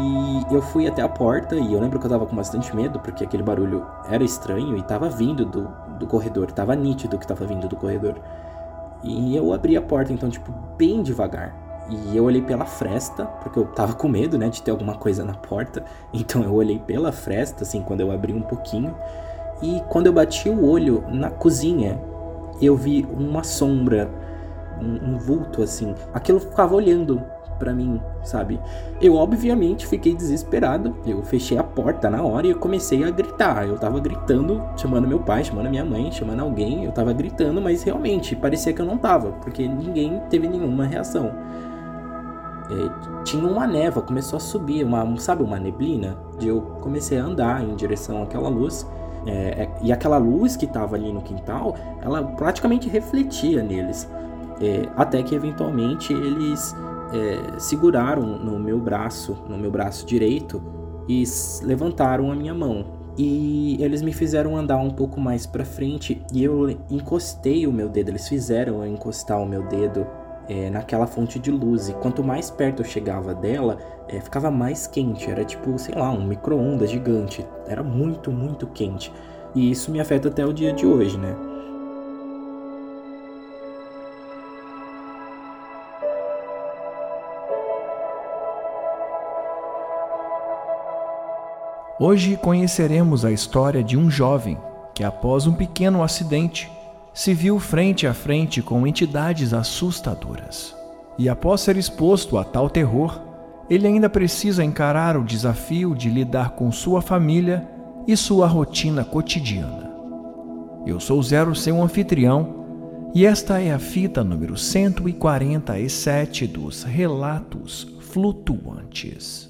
E eu fui até a porta e eu lembro que eu tava com bastante medo, porque aquele barulho era estranho e tava vindo do, do corredor, tava nítido que tava vindo do corredor. E eu abri a porta, então, tipo, bem devagar. E eu olhei pela fresta, porque eu tava com medo, né, de ter alguma coisa na porta. Então eu olhei pela fresta, assim, quando eu abri um pouquinho. E quando eu bati o olho na cozinha, eu vi uma sombra, um, um vulto, assim. Aquilo ficava olhando para mim, sabe? Eu obviamente fiquei desesperado. Eu fechei a porta na hora e eu comecei a gritar. Eu tava gritando, chamando meu pai, chamando minha mãe, chamando alguém. Eu tava gritando, mas realmente parecia que eu não tava, porque ninguém teve nenhuma reação. É, tinha uma neva, começou a subir, uma, sabe, uma neblina. E eu comecei a andar em direção àquela luz. É, é, e aquela luz que estava ali no quintal, ela praticamente refletia neles. É, até que eventualmente eles é, seguraram no meu braço, no meu braço direito, e levantaram a minha mão. E eles me fizeram andar um pouco mais para frente e eu encostei o meu dedo. Eles fizeram eu encostar o meu dedo é, naquela fonte de luz. E quanto mais perto eu chegava dela, é, ficava mais quente. Era tipo, sei lá, um micro-ondas gigante. Era muito, muito quente. E isso me afeta até o dia de hoje, né? Hoje conheceremos a história de um jovem que, após um pequeno acidente, se viu frente a frente com entidades assustadoras. E após ser exposto a tal terror, ele ainda precisa encarar o desafio de lidar com sua família e sua rotina cotidiana. Eu sou Zero, seu anfitrião, e esta é a fita número 147 dos Relatos Flutuantes.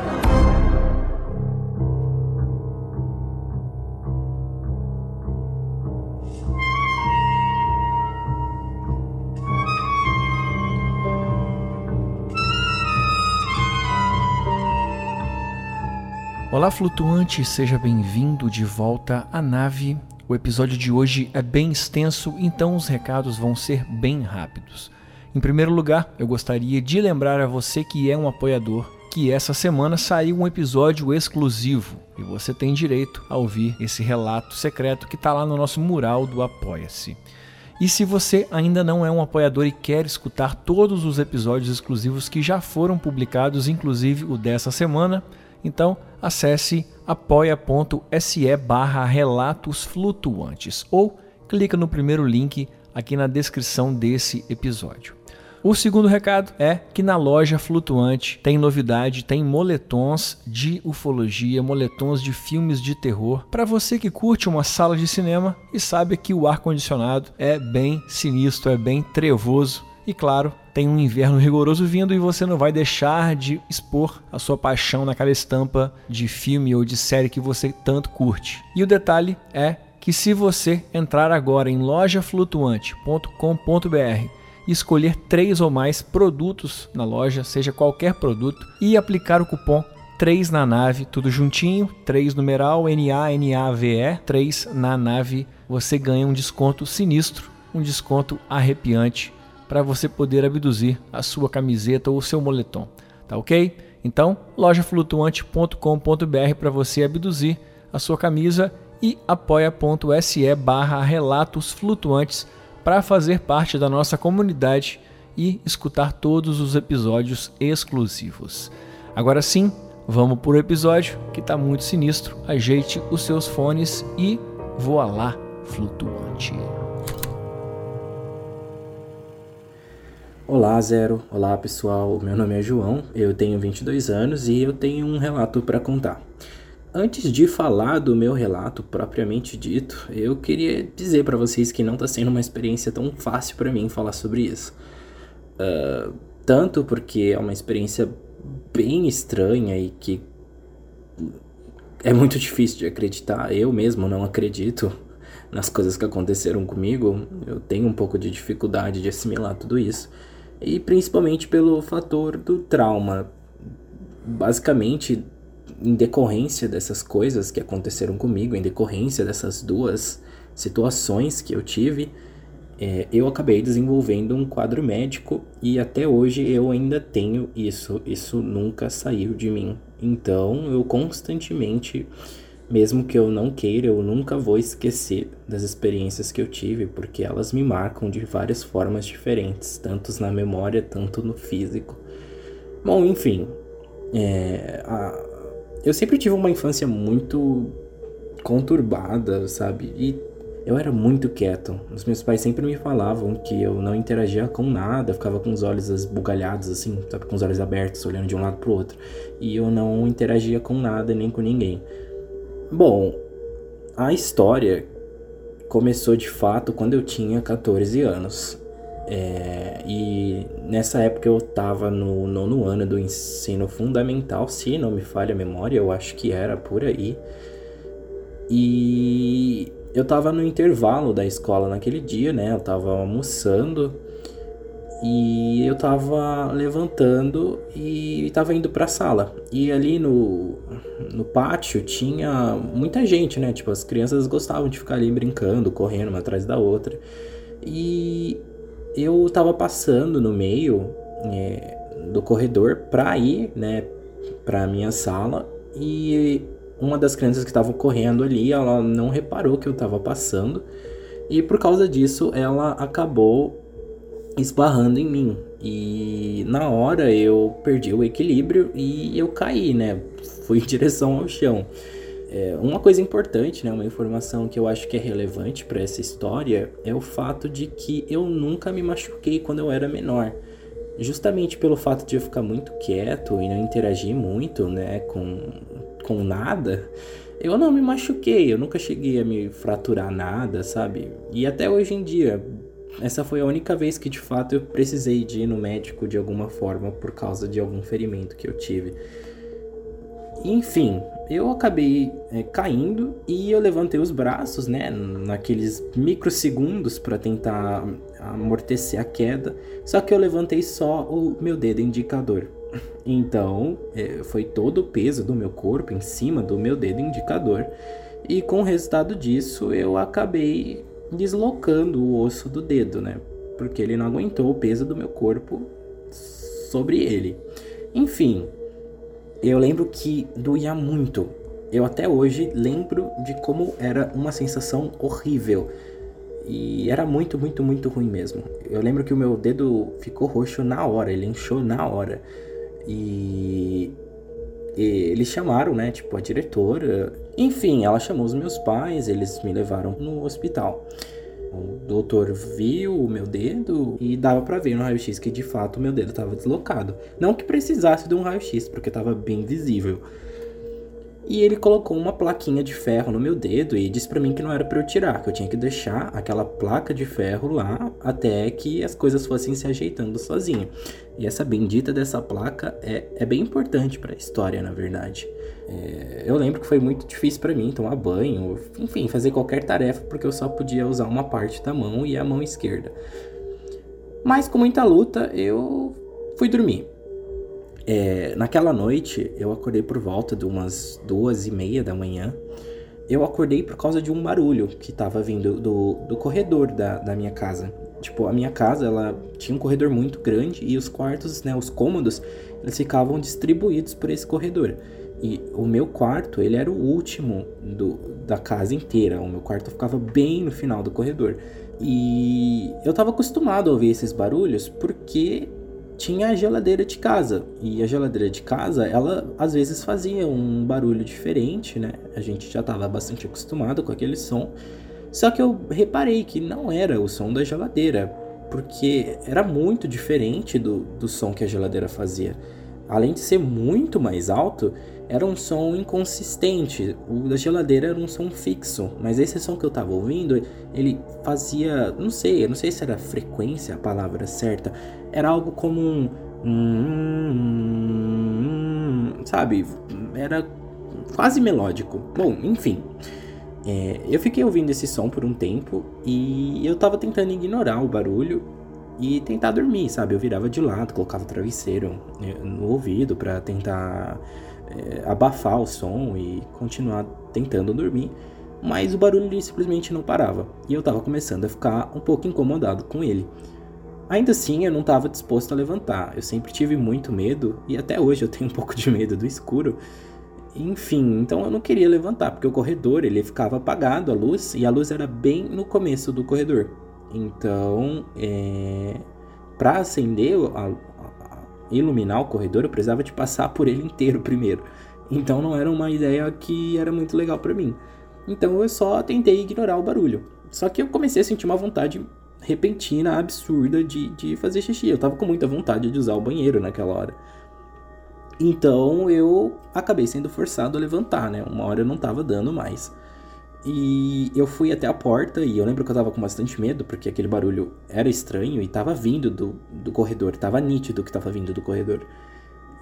Olá, flutuante, seja bem-vindo de volta à nave. O episódio de hoje é bem extenso, então os recados vão ser bem rápidos. Em primeiro lugar, eu gostaria de lembrar a você que é um apoiador que essa semana saiu um episódio exclusivo e você tem direito a ouvir esse relato secreto que está lá no nosso mural do Apoia-se. E se você ainda não é um apoiador e quer escutar todos os episódios exclusivos que já foram publicados, inclusive o dessa semana, então acesse apoia.se barra relatos flutuantes ou clica no primeiro link aqui na descrição desse episódio. O segundo recado é que na loja Flutuante tem novidade, tem moletons de ufologia, moletons de filmes de terror, para você que curte uma sala de cinema e sabe que o ar condicionado é bem sinistro, é bem trevoso e claro, tem um inverno rigoroso vindo e você não vai deixar de expor a sua paixão naquela estampa de filme ou de série que você tanto curte. E o detalhe é que se você entrar agora em lojaflutuante.com.br e escolher três ou mais produtos na loja, seja qualquer produto, e aplicar o cupom 3 na nave, tudo juntinho, 3 numeral, N-A-N-A-V-E, 3 na nave, você ganha um desconto sinistro, um desconto arrepiante para você poder abduzir a sua camiseta ou o seu moletom, tá ok? Então, lojaflutuante.com.br para você abduzir a sua camisa e apoia.se barra relatos flutuantes para fazer parte da nossa comunidade e escutar todos os episódios exclusivos. Agora sim, vamos para o episódio que está muito sinistro. Ajeite os seus fones e voa lá, flutuante. Olá, Zero. Olá, pessoal. Meu nome é João, eu tenho 22 anos e eu tenho um relato para contar. Antes de falar do meu relato propriamente dito, eu queria dizer para vocês que não está sendo uma experiência tão fácil para mim falar sobre isso. Uh, tanto porque é uma experiência bem estranha e que é muito difícil de acreditar. Eu mesmo não acredito nas coisas que aconteceram comigo, eu tenho um pouco de dificuldade de assimilar tudo isso. E principalmente pelo fator do trauma. Basicamente, em decorrência dessas coisas que aconteceram comigo, em decorrência dessas duas situações que eu tive, é, eu acabei desenvolvendo um quadro médico e até hoje eu ainda tenho isso. Isso nunca saiu de mim. Então eu constantemente, mesmo que eu não queira, eu nunca vou esquecer das experiências que eu tive, porque elas me marcam de várias formas diferentes, tanto na memória, tanto no físico. Bom, enfim, é, a, eu sempre tive uma infância muito conturbada, sabe? E eu era muito quieto. Os meus pais sempre me falavam que eu não interagia com nada, ficava com os olhos esbugalhados assim, sabe, com os olhos abertos, olhando de um lado pro outro. E eu não interagia com nada nem com ninguém. Bom, a história começou de fato quando eu tinha 14 anos. É, e nessa época eu tava no nono ano do ensino fundamental, se não me falha a memória, eu acho que era por aí. E eu tava no intervalo da escola naquele dia, né? Eu tava almoçando e eu tava levantando e tava indo pra sala. E ali no, no pátio tinha muita gente, né? Tipo, as crianças gostavam de ficar ali brincando, correndo uma atrás da outra. E eu tava passando no meio é, do corredor pra ir, né, pra minha sala. E uma das crianças que estavam correndo ali, ela não reparou que eu estava passando e por causa disso ela acabou esbarrando em mim. E na hora eu perdi o equilíbrio e eu caí, né? Fui em direção ao chão. É, uma coisa importante, né, uma informação que eu acho que é relevante para essa história é o fato de que eu nunca me machuquei quando eu era menor. Justamente pelo fato de eu ficar muito quieto e não interagir muito, né, com com nada, eu não me machuquei, eu nunca cheguei a me fraturar nada, sabe? E até hoje em dia, essa foi a única vez que de fato eu precisei de ir no médico de alguma forma por causa de algum ferimento que eu tive. Enfim, eu acabei é, caindo e eu levantei os braços, né, naqueles microsegundos para tentar amortecer a queda. Só que eu levantei só o meu dedo indicador. Então, é, foi todo o peso do meu corpo em cima do meu dedo indicador. E com o resultado disso, eu acabei deslocando o osso do dedo, né? Porque ele não aguentou o peso do meu corpo sobre ele. Enfim, eu lembro que doía muito. Eu até hoje lembro de como era uma sensação horrível. E era muito, muito, muito ruim mesmo. Eu lembro que o meu dedo ficou roxo na hora, ele inchou na hora. E, e eles chamaram, né, tipo, a diretora. Enfim, ela chamou os meus pais, eles me levaram no hospital. O doutor viu o meu dedo e dava para ver no raio-x que de fato o meu dedo estava deslocado. Não que precisasse de um raio-x, porque estava bem visível. E ele colocou uma plaquinha de ferro no meu dedo e disse para mim que não era para eu tirar, que eu tinha que deixar aquela placa de ferro lá até que as coisas fossem se ajeitando sozinho. E essa bendita dessa placa é, é bem importante para a história, na verdade. É, eu lembro que foi muito difícil para mim tomar banho, enfim, fazer qualquer tarefa porque eu só podia usar uma parte da mão e a mão esquerda. Mas com muita luta eu fui dormir. É, naquela noite, eu acordei por volta de umas duas e meia da manhã. Eu acordei por causa de um barulho que estava vindo do, do corredor da, da minha casa. Tipo, a minha casa, ela tinha um corredor muito grande e os quartos, né, os cômodos, eles ficavam distribuídos por esse corredor. E o meu quarto, ele era o último do, da casa inteira. O meu quarto ficava bem no final do corredor. E eu estava acostumado a ouvir esses barulhos porque tinha a geladeira de casa. E a geladeira de casa, ela às vezes fazia um barulho diferente, né? A gente já estava bastante acostumado com aquele som. Só que eu reparei que não era o som da geladeira, porque era muito diferente do, do som que a geladeira fazia. Além de ser muito mais alto, era um som inconsistente. O da geladeira era um som fixo, mas esse som que eu tava ouvindo, ele fazia, não sei, não sei se era frequência a palavra certa, era algo como um, um sabe, era quase melódico. Bom, enfim. É, eu fiquei ouvindo esse som por um tempo e eu tava tentando ignorar o barulho e tentar dormir, sabe? Eu virava de lado, colocava o travesseiro né, no ouvido para tentar é, abafar o som e continuar tentando dormir. Mas o barulho simplesmente não parava e eu tava começando a ficar um pouco incomodado com ele. Ainda assim, eu não estava disposto a levantar. Eu sempre tive muito medo e até hoje eu tenho um pouco de medo do escuro. Enfim, então eu não queria levantar, porque o corredor ele ficava apagado a luz e a luz era bem no começo do corredor. Então, é, para acender, a, iluminar o corredor, eu precisava de passar por ele inteiro primeiro. Então não era uma ideia que era muito legal para mim. Então eu só tentei ignorar o barulho. Só que eu comecei a sentir uma vontade repentina, absurda de, de fazer xixi. Eu tava com muita vontade de usar o banheiro naquela hora. Então eu acabei sendo forçado a levantar, né? Uma hora eu não tava dando mais. E eu fui até a porta e eu lembro que eu tava com bastante medo, porque aquele barulho era estranho e tava vindo do, do corredor, tava nítido que tava vindo do corredor.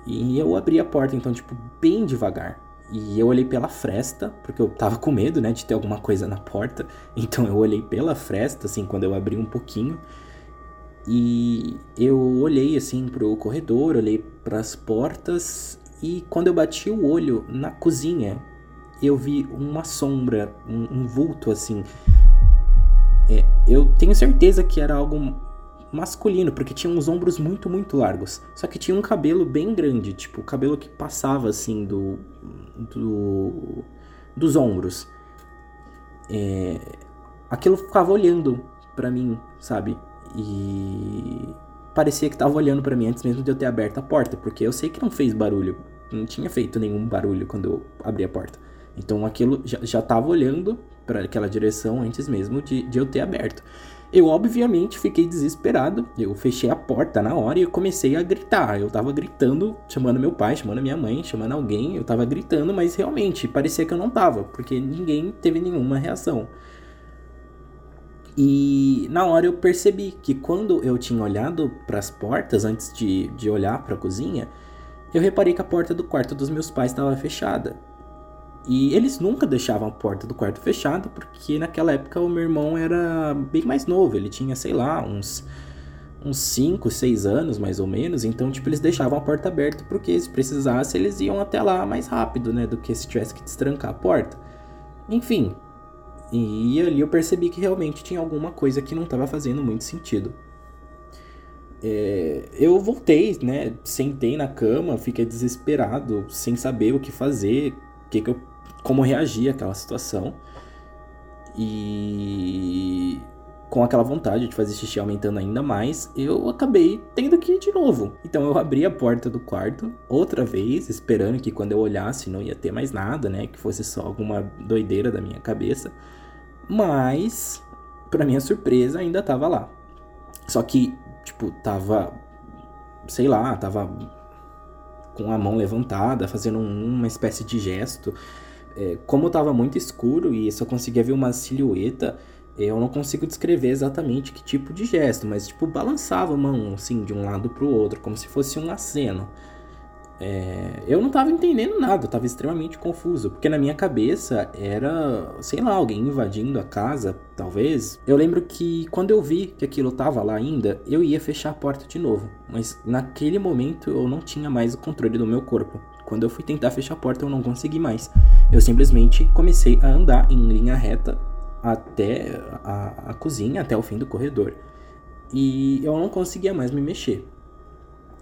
E eu abri a porta, então, tipo, bem devagar. E eu olhei pela fresta, porque eu tava com medo, né, de ter alguma coisa na porta. Então eu olhei pela fresta, assim, quando eu abri um pouquinho. E eu olhei assim pro corredor, olhei para as portas e quando eu bati o olho na cozinha, eu vi uma sombra, um, um vulto assim. É, eu tenho certeza que era algo masculino, porque tinha uns ombros muito, muito largos. Só que tinha um cabelo bem grande, tipo, o cabelo que passava assim do. do dos ombros. É, aquilo ficava olhando para mim, sabe? E parecia que estava olhando para mim antes mesmo de eu ter aberto a porta, porque eu sei que não fez barulho, não tinha feito nenhum barulho quando eu abri a porta. Então aquilo já estava olhando para aquela direção antes mesmo de, de eu ter aberto. Eu obviamente fiquei desesperado, eu fechei a porta na hora e comecei a gritar. Eu tava gritando, chamando meu pai, chamando minha mãe, chamando alguém, eu tava gritando, mas realmente parecia que eu não tava, porque ninguém teve nenhuma reação. E na hora eu percebi que quando eu tinha olhado para as portas antes de, de olhar para a cozinha, eu reparei que a porta do quarto dos meus pais estava fechada. E eles nunca deixavam a porta do quarto fechada, porque naquela época o meu irmão era bem mais novo, ele tinha, sei lá, uns uns 5, 6 anos mais ou menos, então tipo eles deixavam a porta aberta porque se precisasse eles iam até lá mais rápido, né, do que se tivesse que destrancar a porta. Enfim, e ali eu percebi que realmente tinha alguma coisa que não estava fazendo muito sentido. É, eu voltei, né? Sentei na cama, fiquei desesperado, sem saber o que fazer, que que eu, como reagir àquela situação. E com aquela vontade de fazer xixi aumentando ainda mais, eu acabei tendo que ir de novo. Então eu abri a porta do quarto outra vez, esperando que quando eu olhasse não ia ter mais nada, né? Que fosse só alguma doideira da minha cabeça. Mas, para minha surpresa, ainda tava lá. Só que, tipo, tava. Sei lá, tava com a mão levantada, fazendo uma espécie de gesto. É, como tava muito escuro e só conseguia ver uma silhueta, eu não consigo descrever exatamente que tipo de gesto, mas tipo balançava a mão assim de um lado pro outro, como se fosse um aceno. É, eu não tava entendendo nada, eu tava extremamente confuso, porque na minha cabeça era, sei lá, alguém invadindo a casa, talvez. Eu lembro que quando eu vi que aquilo tava lá ainda, eu ia fechar a porta de novo, mas naquele momento eu não tinha mais o controle do meu corpo. Quando eu fui tentar fechar a porta, eu não consegui mais. Eu simplesmente comecei a andar em linha reta até a, a cozinha, até o fim do corredor. E eu não conseguia mais me mexer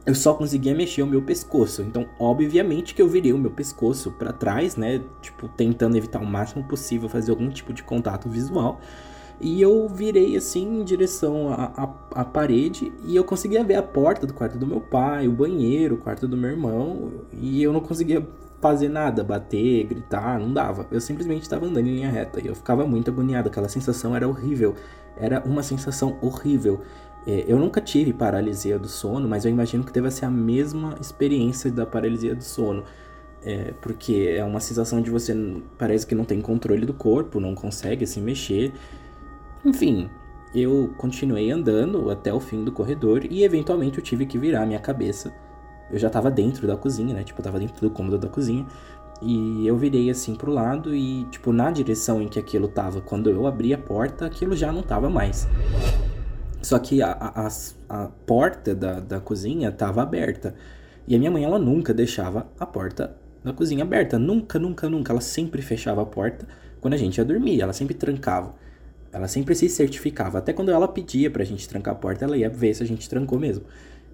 eu só conseguia mexer o meu pescoço. Então, obviamente que eu virei o meu pescoço para trás, né? Tipo, tentando evitar o máximo possível fazer algum tipo de contato visual. E eu virei assim em direção à, parede e eu conseguia ver a porta do quarto do meu pai, o banheiro, o quarto do meu irmão. E eu não conseguia fazer nada, bater, gritar, não dava. Eu simplesmente estava andando em linha reta e eu ficava muito agoniado. Aquela sensação era horrível. Era uma sensação horrível. É, eu nunca tive paralisia do sono, mas eu imagino que deva ser a mesma experiência da paralisia do sono. É, porque é uma sensação de você parece que não tem controle do corpo, não consegue se mexer. Enfim, eu continuei andando até o fim do corredor e eventualmente eu tive que virar minha cabeça. Eu já tava dentro da cozinha, né? Tipo, eu tava dentro do cômodo da cozinha. E eu virei assim pro lado e, tipo, na direção em que aquilo tava, quando eu abri a porta, aquilo já não tava mais. Só que a, a, a porta da, da cozinha tava aberta. E a minha mãe, ela nunca deixava a porta da cozinha aberta. Nunca, nunca, nunca. Ela sempre fechava a porta quando a gente ia dormir. Ela sempre trancava. Ela sempre se certificava. Até quando ela pedia pra gente trancar a porta, ela ia ver se a gente trancou mesmo.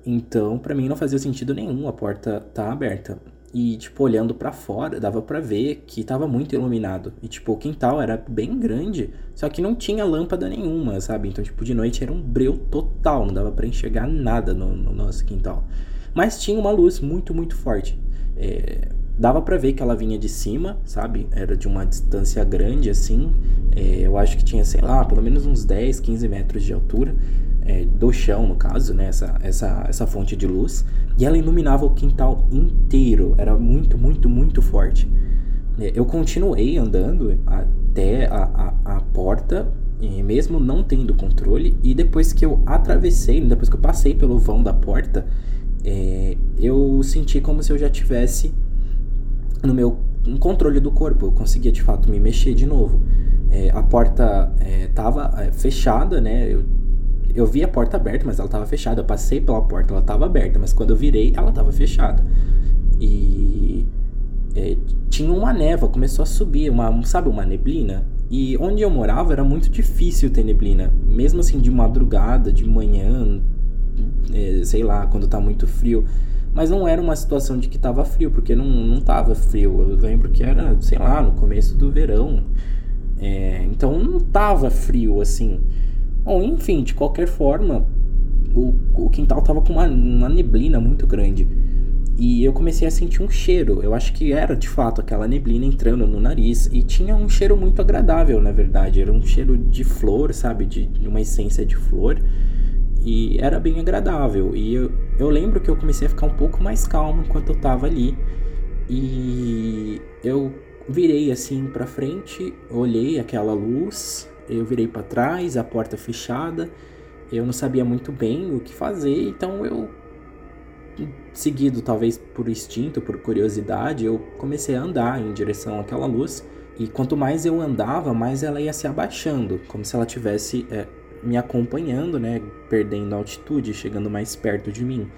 Então, para mim não fazia sentido nenhum a porta tá aberta. E, tipo, olhando para fora, dava para ver que tava muito iluminado. E, tipo, o quintal era bem grande, só que não tinha lâmpada nenhuma, sabe? Então, tipo, de noite era um breu total, não dava para enxergar nada no, no, nosso quintal. Mas tinha uma luz muito, muito forte. É, dava para ver que ela vinha de cima, sabe? Era de uma distância grande, assim. É, eu acho que tinha, sei lá, pelo menos uns 10, 15 metros de altura é, do chão, no caso, né, essa, essa, essa fonte de luz, e ela iluminava o quintal inteiro, era muito, muito, muito forte. É, eu continuei andando até a, a, a porta, mesmo não tendo controle, e depois que eu atravessei, depois que eu passei pelo vão da porta, é, eu senti como se eu já tivesse no meu um controle do corpo, eu conseguia de fato me mexer de novo. É, a porta estava é, fechada, né? Eu eu vi a porta aberta, mas ela estava fechada. Eu passei pela porta, ela estava aberta, mas quando eu virei, ela estava fechada. E é, tinha uma névoa, começou a subir, uma, sabe, uma neblina. E onde eu morava era muito difícil ter neblina, mesmo assim de madrugada, de manhã, é, sei lá, quando tá muito frio. Mas não era uma situação de que tava frio, porque não, não tava frio. Eu lembro que era, sei lá, no começo do verão. É, então não tava frio assim. Bom, enfim, de qualquer forma, o, o quintal tava com uma, uma neblina muito grande. E eu comecei a sentir um cheiro. Eu acho que era de fato aquela neblina entrando no nariz. E tinha um cheiro muito agradável, na verdade. Era um cheiro de flor, sabe? De, de uma essência de flor. E era bem agradável. E eu, eu lembro que eu comecei a ficar um pouco mais calmo enquanto eu tava ali. E eu virei assim pra frente, olhei aquela luz eu virei para trás, a porta fechada. Eu não sabia muito bem o que fazer, então eu seguido talvez por instinto, por curiosidade, eu comecei a andar em direção àquela luz. E quanto mais eu andava, mais ela ia se abaixando, como se ela tivesse é, me acompanhando, né, perdendo altitude, chegando mais perto de mim.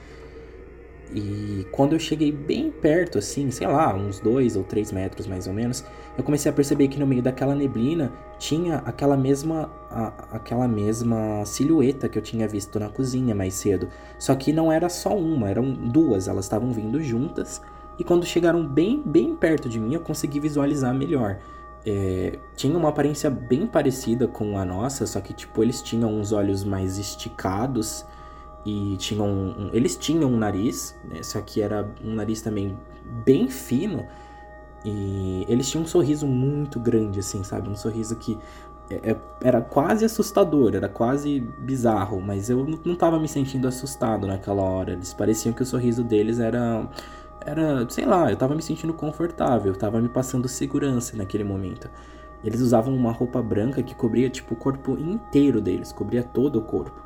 E quando eu cheguei bem perto, assim, sei lá, uns dois ou três metros mais ou menos, eu comecei a perceber que no meio daquela neblina tinha aquela mesma, a, aquela mesma silhueta que eu tinha visto na cozinha mais cedo. Só que não era só uma, eram duas, elas estavam vindo juntas. E quando chegaram bem, bem perto de mim, eu consegui visualizar melhor. É, tinha uma aparência bem parecida com a nossa, só que tipo eles tinham uns olhos mais esticados e tinham um, eles tinham um nariz, né, só que era um nariz também bem fino e eles tinham um sorriso muito grande, assim, sabe, um sorriso que é, é, era quase assustador, era quase bizarro, mas eu não estava me sentindo assustado naquela hora. Eles pareciam que o sorriso deles era era, sei lá, eu estava me sentindo confortável, estava me passando segurança naquele momento. Eles usavam uma roupa branca que cobria tipo o corpo inteiro deles, cobria todo o corpo.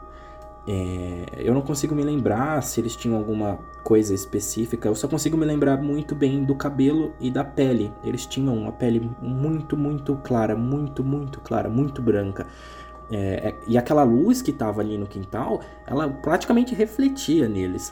É, eu não consigo me lembrar se eles tinham alguma coisa específica, eu só consigo me lembrar muito bem do cabelo e da pele. Eles tinham uma pele muito, muito clara, muito, muito clara, muito branca. É, é e aquela luz que estava ali no quintal, ela praticamente refletia neles.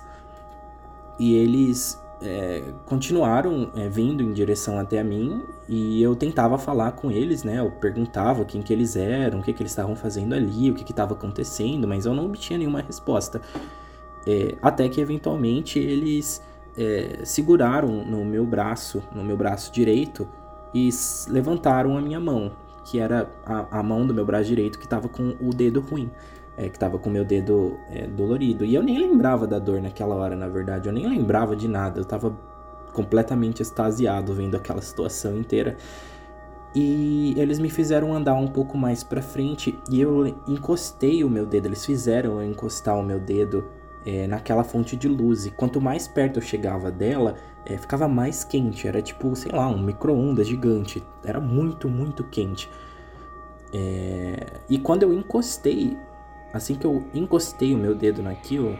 E eles é, continuaram é, vindo em direção até a mim e eu tentava falar com eles, né? Eu perguntava quem que eles eram, o que que eles estavam fazendo ali, o que que estava acontecendo, mas eu não obtinha nenhuma resposta. É, até que eventualmente eles é, seguraram no meu braço, no meu braço direito e levantaram a minha mão, que era a, a mão do meu braço direito que estava com o dedo ruim é, que tava com meu dedo é, dolorido. E eu nem lembrava da dor naquela hora, na verdade. Eu nem lembrava de nada. Eu tava completamente extasiado vendo aquela situação inteira. E eles me fizeram andar um pouco mais para frente e eu encostei o meu dedo. Eles fizeram eu encostar o meu dedo é, naquela fonte de luz. E quanto mais perto eu chegava dela, é, ficava mais quente. Era tipo, sei lá, um micro-ondas gigante. Era muito, muito quente. É... E quando eu encostei Assim que eu encostei o meu dedo naquilo,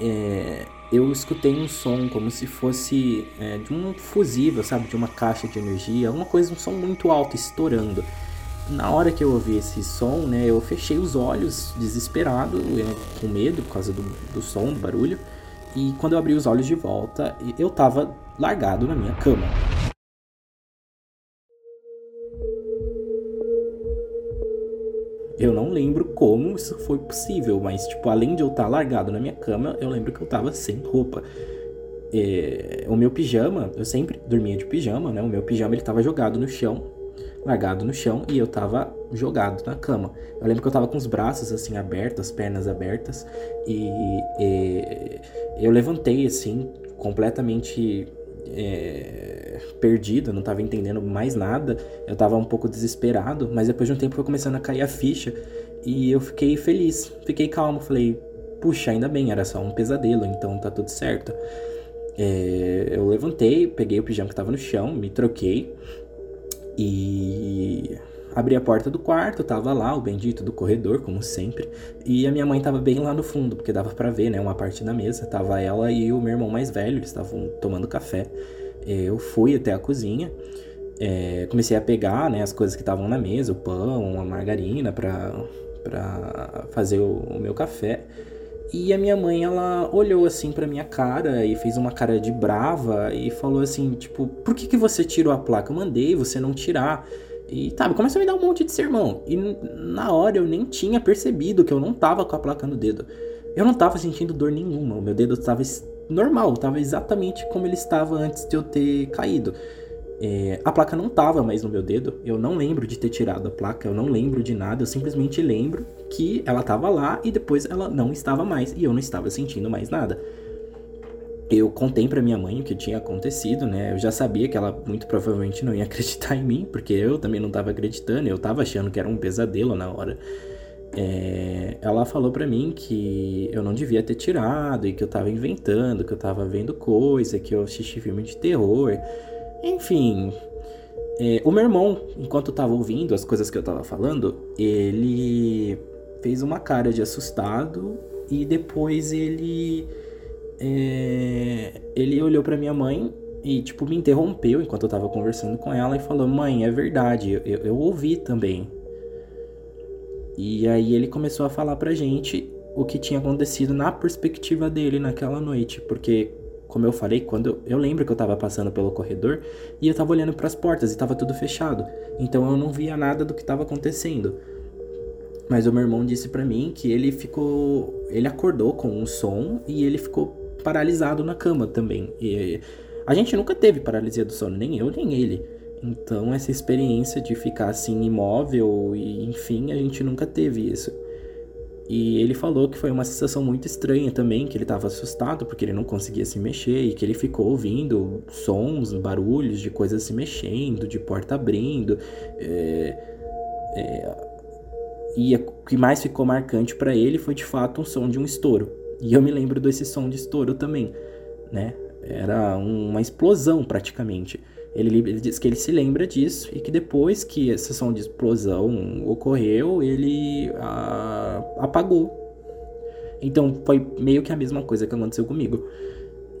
é, eu escutei um som como se fosse é, de um fusível, sabe? De uma caixa de energia, uma coisa, um som muito alto, estourando. Na hora que eu ouvi esse som, né, eu fechei os olhos, desesperado, com medo por causa do, do som, do barulho. E quando eu abri os olhos de volta, eu tava largado na minha cama. Como isso foi possível, mas, tipo, além de eu estar largado na minha cama, eu lembro que eu tava sem roupa. É, o meu pijama, eu sempre dormia de pijama, né? O meu pijama ele tava jogado no chão, largado no chão, e eu tava jogado na cama. Eu lembro que eu tava com os braços assim abertos, as pernas abertas, e, eu levantei assim, completamente é, perdido, não estava entendendo mais nada, eu estava um pouco desesperado, mas depois de um tempo foi começando a cair a ficha e eu fiquei feliz, fiquei calmo, falei, puxa, ainda bem, era só um pesadelo, então tá tudo certo. É, eu levantei, peguei o pijama que estava no chão, me troquei e Abri a porta do quarto, tava lá o bendito do corredor, como sempre, e a minha mãe tava bem lá no fundo, porque dava para ver, né, uma parte da mesa, tava ela e o meu irmão mais velho, eles estavam tomando café. Eu fui até a cozinha, é, comecei a pegar, né, as coisas que estavam na mesa, o pão, a margarina para para fazer o, o meu café. E a minha mãe, ela olhou assim pra minha cara e fez uma cara de brava e falou assim, tipo, por que, que você tirou a placa? Eu mandei você não tirar. E, sabe, começou a me dar um monte de sermão. E na hora eu nem tinha percebido que eu não tava com a placa no dedo. Eu não tava sentindo dor nenhuma. O meu dedo estava normal, estava exatamente como ele estava antes de eu ter caído. É, a placa não tava mais no meu dedo. Eu não lembro de ter tirado a placa, eu não lembro de nada. Eu simplesmente lembro que ela tava lá e depois ela não estava mais e eu não estava sentindo mais nada eu contei para minha mãe o que tinha acontecido, né? Eu já sabia que ela muito provavelmente não ia acreditar em mim, porque eu também não tava acreditando, eu tava achando que era um pesadelo na hora. É, ela falou para mim que eu não devia ter tirado e que eu tava inventando, que eu tava vendo coisa, que eu assisti filme de terror. Enfim, é, o meu irmão, enquanto tava ouvindo as coisas que eu tava falando, ele fez uma cara de assustado e depois ele é, ele olhou para minha mãe e, tipo, me interrompeu enquanto eu tava conversando com ela e falou: Mãe, é verdade, eu, eu ouvi também. E aí ele começou a falar pra gente o que tinha acontecido na perspectiva dele naquela noite, porque como eu falei, quando eu, lembro que eu tava passando pelo corredor e eu tava olhando para as portas e tava tudo fechado. Então eu não via nada do que tava acontecendo. Mas o meu irmão disse para mim que ele ficou, ele acordou com um som e ele ficou paralisado na cama também. E a gente nunca teve paralisia do sono, nem eu nem ele. Então essa experiência de ficar assim imóvel e enfim, a gente nunca teve isso. E ele falou que foi uma sensação muito estranha também, que ele estava assustado porque ele não conseguia se mexer e que ele ficou ouvindo sons, barulhos de coisas se mexendo, de porta abrindo. É, é, e o que mais ficou marcante para ele foi de fato um som de um estouro. E eu me lembro desse som de estouro também, né? Era uma explosão praticamente. Ele, ele diz que ele se lembra disso e que depois que esse som de explosão ocorreu, ele a, apagou. Então foi meio que a mesma coisa que aconteceu comigo.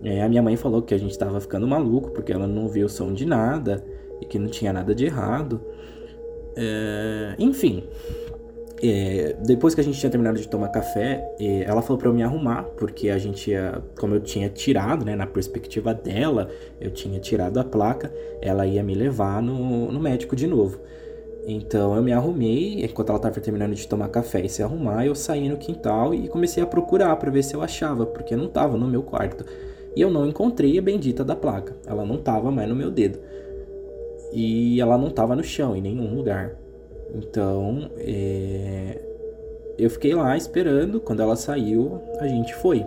É, a minha mãe falou que a gente estava ficando maluco porque ela não viu o som de nada e que não tinha nada de errado. É, enfim, é, depois que a gente tinha terminado de tomar café, é, ela falou para eu me arrumar, porque a gente ia, como eu tinha tirado, né, na perspectiva dela, eu tinha tirado a placa, ela ia me levar no, no médico de novo. Então eu me arrumei, enquanto ela estava terminando de tomar café e se arrumar, eu saí no quintal e comecei a procurar para ver se eu achava, porque não estava no meu quarto. E eu não encontrei a bendita da placa. Ela não estava mais no meu dedo. E ela não estava no chão em nenhum lugar. Então, é... eu fiquei lá esperando. Quando ela saiu, a gente foi.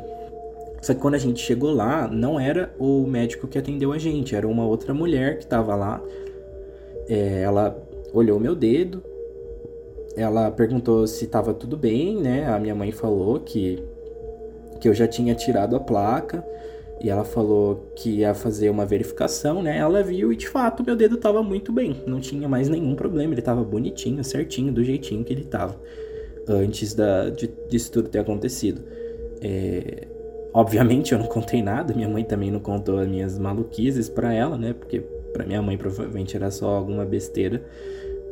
Só que quando a gente chegou lá, não era o médico que atendeu a gente, era uma outra mulher que estava lá. É, ela olhou meu dedo, ela perguntou se estava tudo bem, né? A minha mãe falou que, que eu já tinha tirado a placa. E ela falou que ia fazer uma verificação, né? Ela viu e de fato meu dedo estava muito bem, não tinha mais nenhum problema, ele estava bonitinho, certinho, do jeitinho que ele estava antes da, de, disso tudo ter acontecido. É, obviamente eu não contei nada, minha mãe também não contou as minhas maluquices para ela, né? Porque para minha mãe provavelmente era só alguma besteira.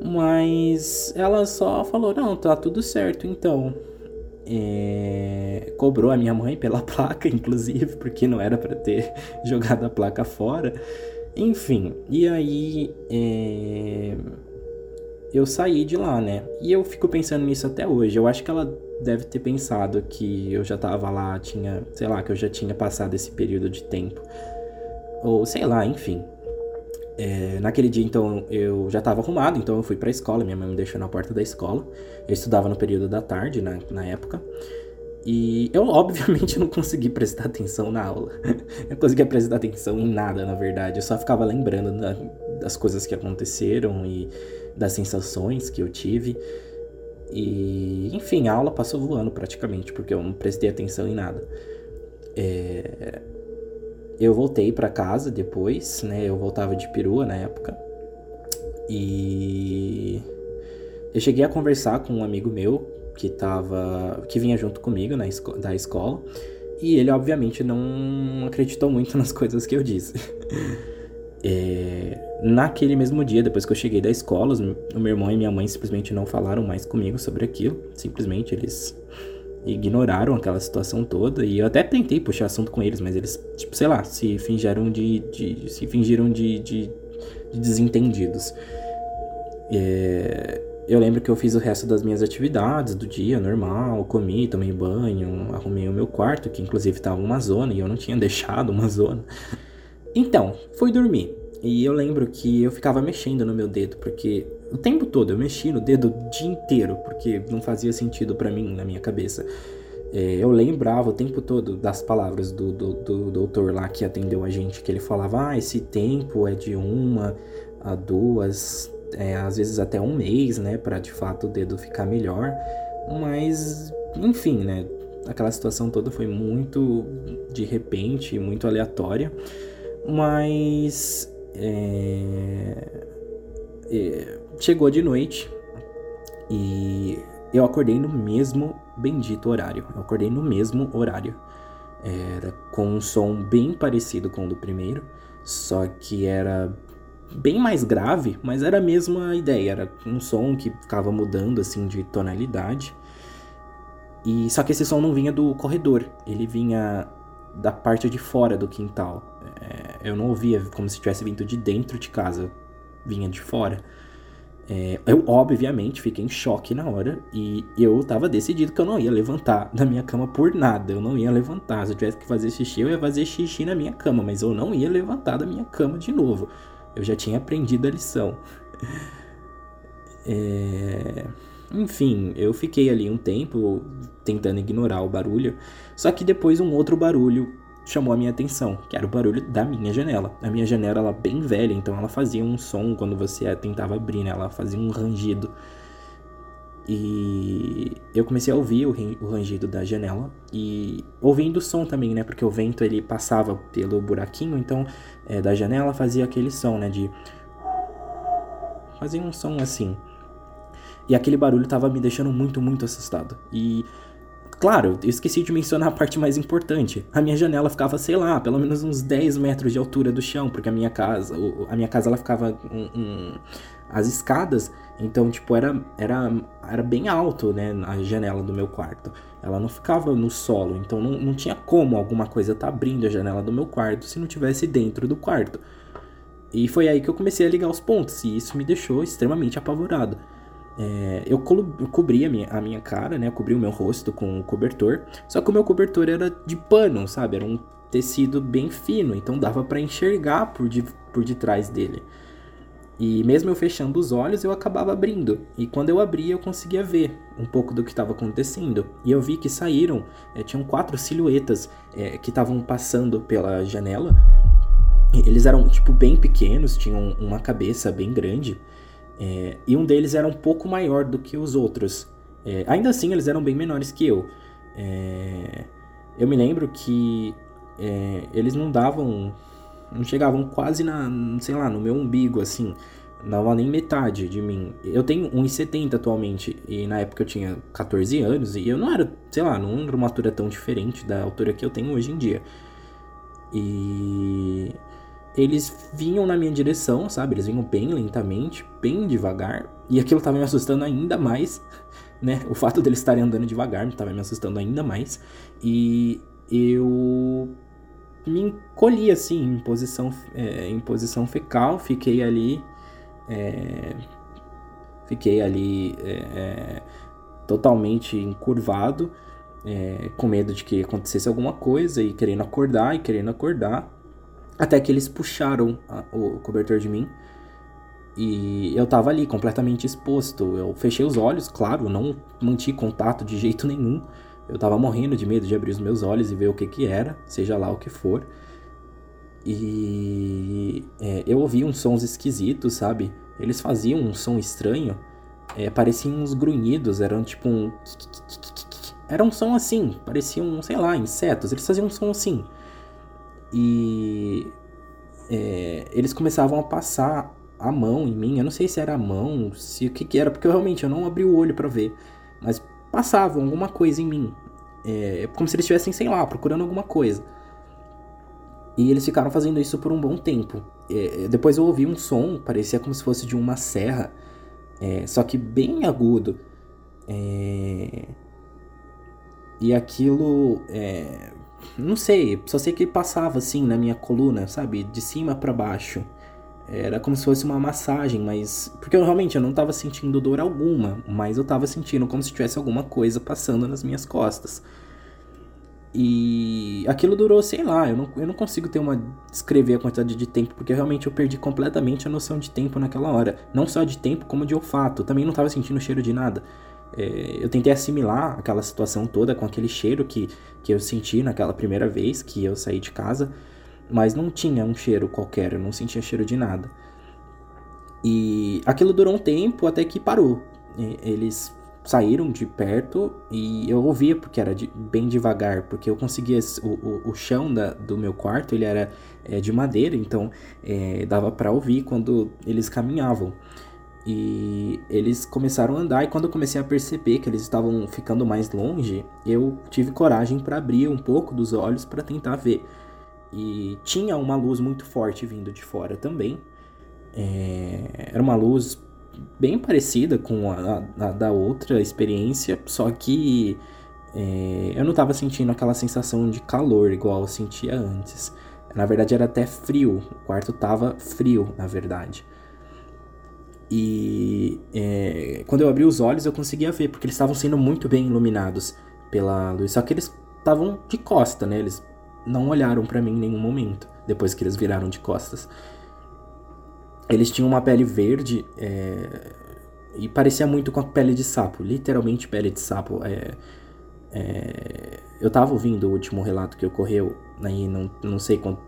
Mas ela só falou: não, tá tudo certo então. É... Cobrou a minha mãe pela placa, inclusive, porque não era para ter jogado a placa fora. Enfim, e aí. É... Eu saí de lá, né? E eu fico pensando nisso até hoje. Eu acho que ela deve ter pensado que eu já tava lá, tinha, sei lá, que eu já tinha passado esse período de tempo. Ou sei lá, enfim. É, naquele dia, então, eu já estava arrumado, então eu fui para a escola. Minha mãe me deixou na porta da escola. Eu estudava no período da tarde, na, na época. E eu, obviamente, não consegui prestar atenção na aula. eu conseguia prestar atenção em nada, na verdade. Eu só ficava lembrando da, das coisas que aconteceram e das sensações que eu tive. E, enfim, a aula passou voando praticamente, porque eu não prestei atenção em nada. É, eu voltei para casa depois, né? Eu voltava de perua na época. E eu cheguei a conversar com um amigo meu que tava que vinha junto comigo na esco da escola, e ele obviamente não acreditou muito nas coisas que eu disse. é, naquele mesmo dia, depois que eu cheguei da escola, o meu irmão e minha mãe simplesmente não falaram mais comigo sobre aquilo. Simplesmente eles ignoraram aquela situação toda e eu até tentei puxar assunto com eles, mas eles, tipo, sei lá, se fingiram de, de se fingiram de, de, de desentendidos. É, eu lembro que eu fiz o resto das minhas atividades do dia normal, comi, tomei banho, arrumei o meu quarto, que inclusive estava uma zona e eu não tinha deixado uma zona. Então, fui dormir. E eu lembro que eu ficava mexendo no meu dedo, porque o tempo todo eu mexi no dedo o dia inteiro, porque não fazia sentido para mim na minha cabeça. É, eu lembrava o tempo todo das palavras do, do, do, doutor lá que atendeu a gente, que ele falava: ah, esse tempo é de uma a duas, é, às vezes até um mês, né, para de fato o dedo ficar melhor. Mas, enfim, né, aquela situação toda foi muito de repente, muito aleatória. Mas. É, é, chegou de noite e eu acordei no mesmo bendito horário. Eu acordei no mesmo horário. Era com um som bem parecido com o do primeiro, só que era bem mais grave, mas era a mesma ideia. Era um som que ficava mudando assim de tonalidade. E só que esse som não vinha do corredor, ele vinha da parte de fora do quintal. É, eu não ouvia como se tivesse vindo de dentro de casa, vinha de fora. É, eu, obviamente, fiquei em choque na hora e eu tava decidido que eu não ia levantar da minha cama por nada. Eu não ia levantar. Se eu tivesse que fazer xixi, eu ia fazer xixi na minha cama, mas eu não ia levantar da minha cama de novo. Eu já tinha aprendido a lição. É... Enfim, eu fiquei ali um tempo tentando ignorar o barulho. Só que depois um outro barulho chamou a minha atenção, que era o barulho da minha janela. A minha janela ela bem velha, então ela fazia um som quando você tentava abrir, né? Ela fazia um rangido. E eu comecei a ouvir o rangido da janela e ouvindo o som também, né? Porque o vento ele passava pelo buraquinho, então é, da janela fazia aquele som, né? De fazia um som assim. E aquele barulho tava me deixando muito, muito assustado. E Claro, eu esqueci de mencionar a parte mais importante. A minha janela ficava, sei lá, pelo menos uns 10 metros de altura do chão, porque a minha casa, a minha casa ela ficava um, um, as escadas, então tipo era era era bem alto, né, a janela do meu quarto. Ela não ficava no solo, então não, não tinha como alguma coisa estar tá abrindo a janela do meu quarto se não tivesse dentro do quarto. E foi aí que eu comecei a ligar os pontos, e isso me deixou extremamente apavorado. É, eu, co eu cobri a minha, a minha cara, né? Eu cobri o meu rosto com o cobertor. Só que o meu cobertor era de pano, sabe? Era um tecido bem fino, então dava para enxergar por, de, por detrás dele. E mesmo eu fechando os olhos, eu acabava abrindo. E quando eu abria, eu conseguia ver um pouco do que estava acontecendo. E eu vi que saíram, é, tinham quatro silhuetas é, que estavam passando pela janela. Eles eram, tipo, bem pequenos, tinham uma cabeça bem grande. É, e um deles era um pouco maior do que os outros. É, ainda assim, eles eram bem menores que eu. É, eu me lembro que é, eles não davam. Não chegavam quase na, sei lá, no meu umbigo, assim. Não dava nem metade de mim. Eu tenho 1,70 atualmente. E na época eu tinha 14 anos. E eu não era, sei lá, não era uma altura tão diferente da altura que eu tenho hoje em dia. E eles vinham na minha direção, sabe? Eles vinham bem lentamente, bem devagar. E aquilo tava me assustando ainda mais, né? O fato deles estarem andando devagar me tava me assustando ainda mais. E eu me encolhi assim, em posição, é, em posição fecal, fiquei ali. É, fiquei ali é, é totalmente encurvado, é, com medo de que acontecesse alguma coisa e querendo acordar e querendo acordar. Até que eles puxaram a, o cobertor de mim. E eu tava ali completamente exposto. Eu fechei os olhos, claro, não mantive contato de jeito nenhum. Eu tava morrendo de medo de abrir os meus olhos e ver o que que era, seja lá o que for. E é, eu ouvi uns sons esquisitos, sabe? Eles faziam um som estranho. É, pareciam uns grunhidos, eram tipo um. Era um som assim, pareciam, sei lá, insetos. Eles faziam um som assim. E é, eles começavam a passar a mão em mim. Eu não sei se era a mão, se o que, que era, porque eu realmente eu não abri o olho para ver. Mas passavam alguma coisa em mim. É, como se eles estivessem, sei lá, procurando alguma coisa. E eles ficaram fazendo isso por um bom tempo. É, depois eu ouvi um som, parecia como se fosse de uma serra, é, só que bem agudo. É, e aquilo é, não sei, só sei que passava assim na minha coluna, sabe? De cima para baixo. Era como se fosse uma massagem, mas. Porque eu realmente eu não tava sentindo dor alguma, mas eu tava sentindo como se tivesse alguma coisa passando nas minhas costas. E aquilo durou, sei lá, eu não, eu não consigo ter uma. descrever a quantidade de tempo, porque realmente eu perdi completamente a noção de tempo naquela hora. Não só de tempo, como de olfato. Também não tava sentindo cheiro de nada. É, eu tentei assimilar aquela situação toda com aquele cheiro que, que eu senti naquela primeira vez que eu saí de casa, mas não tinha um cheiro qualquer, eu não sentia cheiro de nada. E aquilo durou um tempo até que parou. Eles saíram de perto e eu ouvia porque era de, bem devagar, porque eu conseguia o, o, o chão da, do meu quarto ele era é, de madeira, então é, dava para ouvir quando eles caminhavam. E eles começaram a andar, e quando eu comecei a perceber que eles estavam ficando mais longe, eu tive coragem para abrir um pouco dos olhos para tentar ver. E tinha uma luz muito forte vindo de fora também. É... Era uma luz bem parecida com a, a, da outra experiência, só que é... eu não estava sentindo aquela sensação de calor igual eu sentia antes. Na verdade, era até frio. O quarto estava frio, na verdade. E é, quando eu abri os olhos eu conseguia ver, porque eles estavam sendo muito bem iluminados pela luz. Só que eles estavam de costa, né? Eles não olharam para mim em nenhum momento, depois que eles viraram de costas. Eles tinham uma pele verde é, e parecia muito com a pele de sapo, literalmente pele de sapo. É, é, eu tava ouvindo o último relato que ocorreu, aí não, não sei quanto,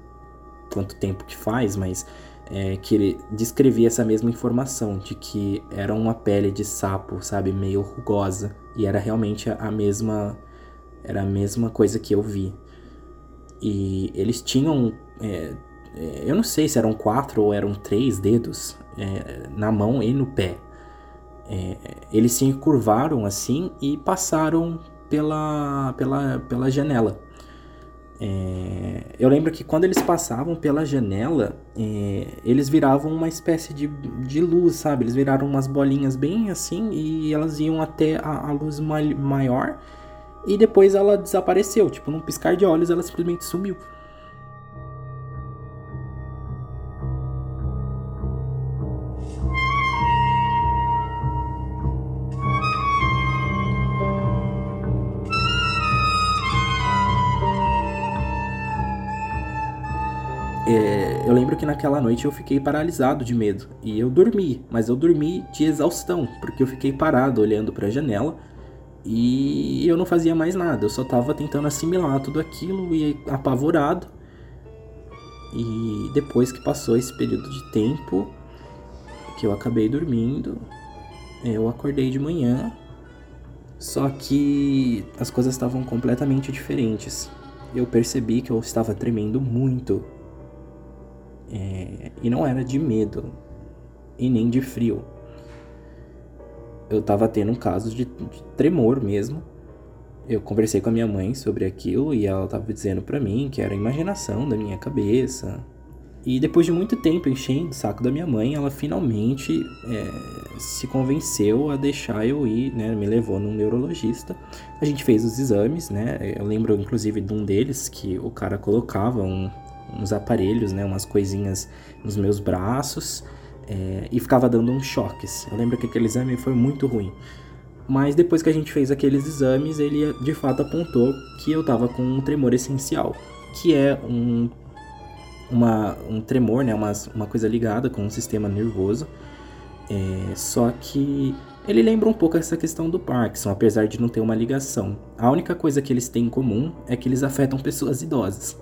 quanto tempo que faz, mas é, que ele descrevia essa mesma informação de que era uma pele de sapo, sabe, meio rugosa e era realmente a mesma era a mesma coisa que eu vi. E eles tinham, é, é, eu não sei se eram quatro ou eram três dedos é, na mão e no pé. É, eles se curvaram assim e passaram pela, pela, pela janela. É, eu lembro que quando eles passavam pela janela, é, eles viravam uma espécie de, de luz, sabe? Eles viraram umas bolinhas bem assim e elas iam até a, a luz maior e depois ela desapareceu. Tipo, num piscar de olhos ela simplesmente sumiu. Que naquela noite eu fiquei paralisado de medo e eu dormi, mas eu dormi de exaustão, porque eu fiquei parado olhando para a janela e eu não fazia mais nada, eu só estava tentando assimilar tudo aquilo e apavorado. E depois que passou esse período de tempo que eu acabei dormindo, eu acordei de manhã, só que as coisas estavam completamente diferentes. Eu percebi que eu estava tremendo muito é, e não era de medo. e nem de frio. Eu tava tendo um caso de, de tremor mesmo. Eu conversei com a minha mãe sobre aquilo e ela tava dizendo para mim que era imaginação da minha cabeça, e depois de muito tempo enchendo o saco da minha mãe, ela finalmente é, se convenceu a deixar eu ir, né? Me levou num neurologista. A gente fez os exames, né? Eu lembro inclusive de um deles que o cara colocava um, uns aparelhos, né? Umas coisinhas nos meus braços é, e ficava dando uns choques. Eu lembro que aquele exame foi muito ruim. Mas depois que a gente fez aqueles exames, ele de fato apontou que eu tava com um tremor essencial, que é um uma, um tremor, né? Uma, uma coisa ligada com o sistema nervoso. É, só que ele lembra um pouco essa questão do Parkinson, apesar de não ter uma ligação. A única coisa que eles têm em comum é que eles afetam pessoas idosas,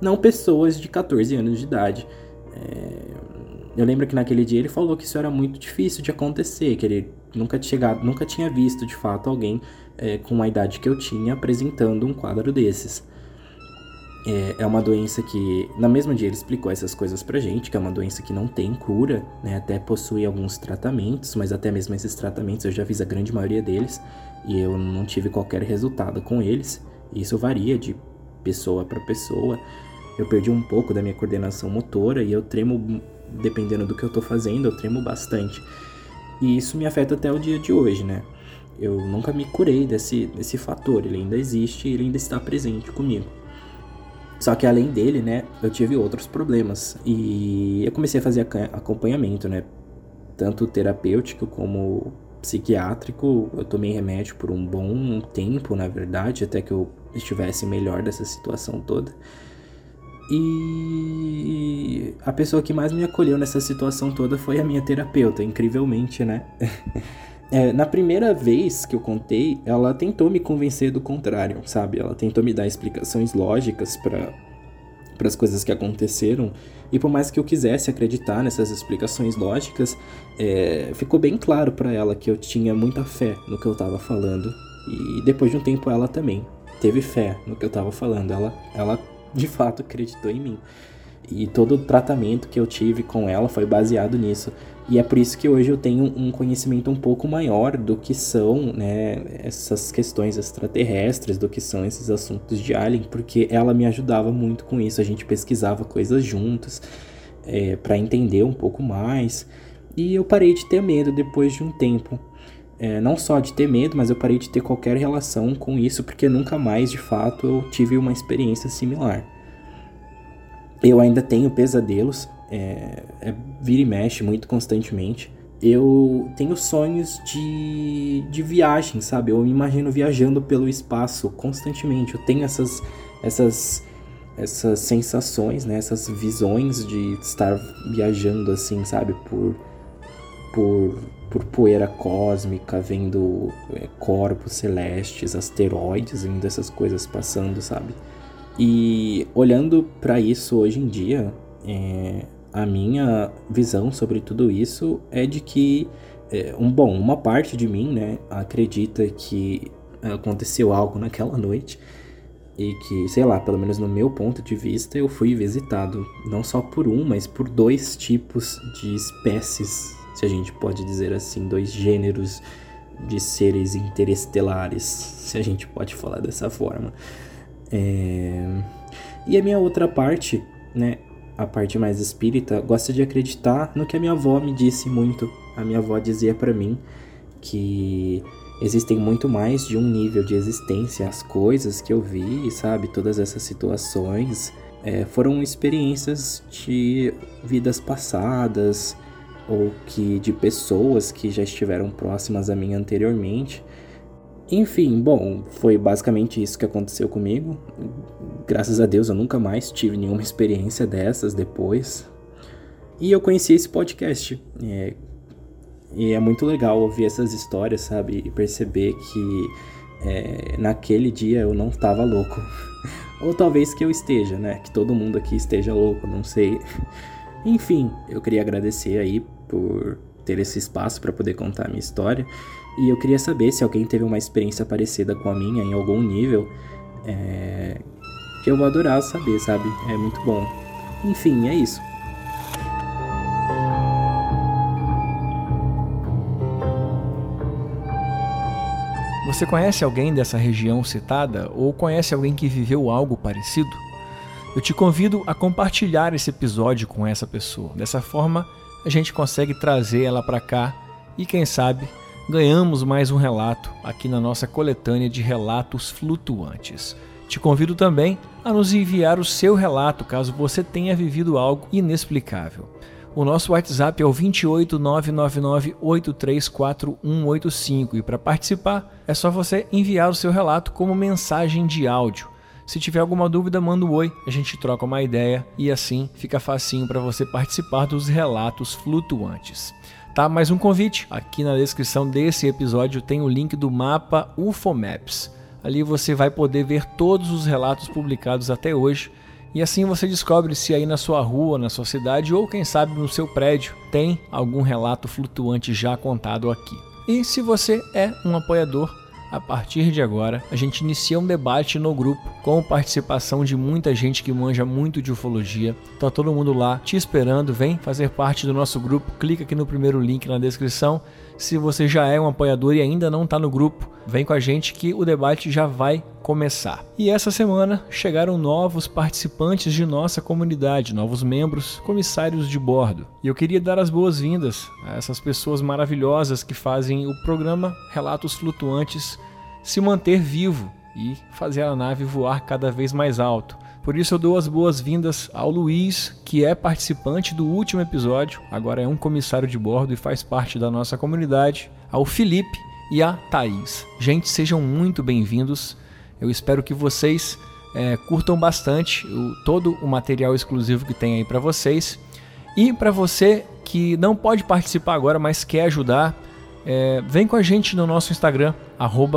não pessoas de 14 anos de idade. É, eu lembro que naquele dia ele falou que isso era muito difícil de acontecer, que ele nunca, chegado, nunca tinha visto de fato alguém é, com a idade que eu tinha apresentando um quadro desses. É, é uma doença que, na mesma dia ele explicou essas coisas pra gente, que é uma doença que não tem cura, né? Até possui alguns tratamentos, mas até mesmo esses tratamentos eu já fiz a grande maioria deles e eu não tive qualquer resultado com eles. Isso varia de pessoa para pessoa. Eu perdi um pouco da minha coordenação motora e eu tremo, dependendo do que eu tô fazendo, eu tremo bastante. E isso me afeta até o dia de hoje, né? Eu nunca me curei desse, desse fator, ele ainda existe ele ainda está presente comigo. Só que além dele, né, eu tive outros problemas. E eu comecei a fazer acompanhamento, né? Tanto terapêutico como psiquiátrico. Eu tomei remédio por um bom tempo, na verdade, até que eu estivesse melhor dessa situação toda. E a pessoa que mais me acolheu nessa situação toda foi a minha terapeuta, incrivelmente, né? É, na primeira vez que eu contei, ela tentou me convencer do contrário, sabe? Ela tentou me dar explicações lógicas para para as coisas que aconteceram. E por mais que eu quisesse acreditar nessas explicações lógicas, é, ficou bem claro para ela que eu tinha muita fé no que eu estava falando. E depois de um tempo ela também teve fé no que eu estava falando. Ela, ela de fato acreditou em mim. E todo o tratamento que eu tive com ela foi baseado nisso. E é por isso que hoje eu tenho um conhecimento um pouco maior do que são né, essas questões extraterrestres, do que são esses assuntos de Alien, porque ela me ajudava muito com isso. A gente pesquisava coisas juntos é, para entender um pouco mais. E eu parei de ter medo depois de um tempo. É, não só de ter medo, mas eu parei de ter qualquer relação com isso, porque nunca mais, de fato, eu tive uma experiência similar. Eu ainda tenho pesadelos, é, é, vira e mexe muito constantemente. Eu tenho sonhos de, de viagem, sabe? Eu me imagino viajando pelo espaço constantemente. Eu tenho essas, essas, essas sensações, né? Essas visões de estar viajando assim, sabe? Por, por, por poeira cósmica, vendo é, corpos celestes, asteroides, vendo essas coisas passando, sabe? E olhando para isso hoje em dia, é, a minha visão sobre tudo isso é de que, é, um, bom, uma parte de mim, né, acredita que aconteceu algo naquela noite e que, sei lá, pelo menos no meu ponto de vista, eu fui visitado não só por um, mas por dois tipos de espécies, se a gente pode dizer assim, dois gêneros de seres interestelares, se a gente pode falar dessa forma. É... E a minha outra parte, né, a parte mais espírita, gosta de acreditar no que a minha avó me disse muito. A minha avó dizia para mim que existem muito mais de um nível de existência. As coisas que eu vi, sabe, todas essas situações é, foram experiências de vidas passadas ou que de pessoas que já estiveram próximas a mim anteriormente enfim, bom, foi basicamente isso que aconteceu comigo. Graças a Deus eu nunca mais tive nenhuma experiência dessas depois. E eu conheci esse podcast. É, e é muito legal ouvir essas histórias, sabe? E perceber que é, naquele dia eu não estava louco. Ou talvez que eu esteja, né? Que todo mundo aqui esteja louco, não sei. Enfim, eu queria agradecer aí por ter esse espaço para poder contar a minha história. E eu queria saber se alguém teve uma experiência parecida com a minha em algum nível. É... Que eu vou adorar saber, sabe? É muito bom. Enfim, é isso. Você conhece alguém dessa região citada ou conhece alguém que viveu algo parecido? Eu te convido a compartilhar esse episódio com essa pessoa. Dessa forma, a gente consegue trazer ela para cá e, quem sabe, ganhamos mais um relato aqui na nossa coletânea de relatos flutuantes. Te convido também a nos enviar o seu relato caso você tenha vivido algo inexplicável. O nosso WhatsApp é o 28999834185 e para participar é só você enviar o seu relato como mensagem de áudio. Se tiver alguma dúvida, manda um oi, a gente troca uma ideia e assim fica facinho para você participar dos relatos flutuantes. Tá, mais um convite. Aqui na descrição desse episódio tem o link do mapa UFO Maps. Ali você vai poder ver todos os relatos publicados até hoje e assim você descobre se aí na sua rua, na sua cidade ou quem sabe no seu prédio tem algum relato flutuante já contado aqui. E se você é um apoiador, a partir de agora, a gente inicia um debate no grupo com participação de muita gente que manja muito de ufologia. Tá todo mundo lá te esperando, vem fazer parte do nosso grupo. Clica aqui no primeiro link na descrição. Se você já é um apoiador e ainda não está no grupo, vem com a gente que o debate já vai começar. E essa semana chegaram novos participantes de nossa comunidade, novos membros, comissários de bordo. E eu queria dar as boas-vindas a essas pessoas maravilhosas que fazem o programa Relatos Flutuantes se manter vivo e fazer a nave voar cada vez mais alto. Por isso eu dou as boas-vindas ao Luiz, que é participante do último episódio, agora é um comissário de bordo e faz parte da nossa comunidade, ao Felipe e a Thaís. Gente, sejam muito bem-vindos. Eu espero que vocês é, curtam bastante o, todo o material exclusivo que tem aí para vocês. E para você que não pode participar agora, mas quer ajudar, é, vem com a gente no nosso Instagram,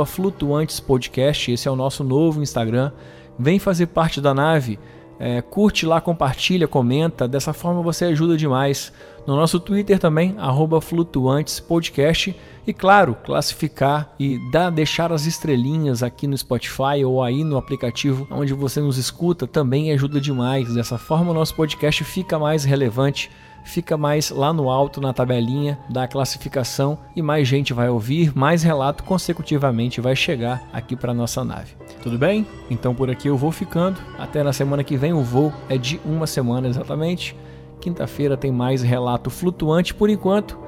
flutuantespodcast. Esse é o nosso novo Instagram. Vem fazer parte da nave. É, curte lá, compartilha, comenta. Dessa forma você ajuda demais. No nosso Twitter também, flutuantespodcast. E claro, classificar e dar, deixar as estrelinhas aqui no Spotify ou aí no aplicativo onde você nos escuta também ajuda demais. Dessa forma o nosso podcast fica mais relevante fica mais lá no alto na tabelinha da classificação e mais gente vai ouvir, mais relato consecutivamente vai chegar aqui para nossa nave. Tudo bem? Então por aqui eu vou ficando. Até na semana que vem o voo é de uma semana exatamente. Quinta-feira tem mais relato flutuante por enquanto.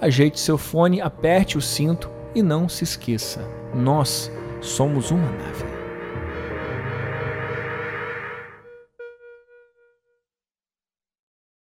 Ajeite seu fone, aperte o cinto e não se esqueça: nós somos uma nave.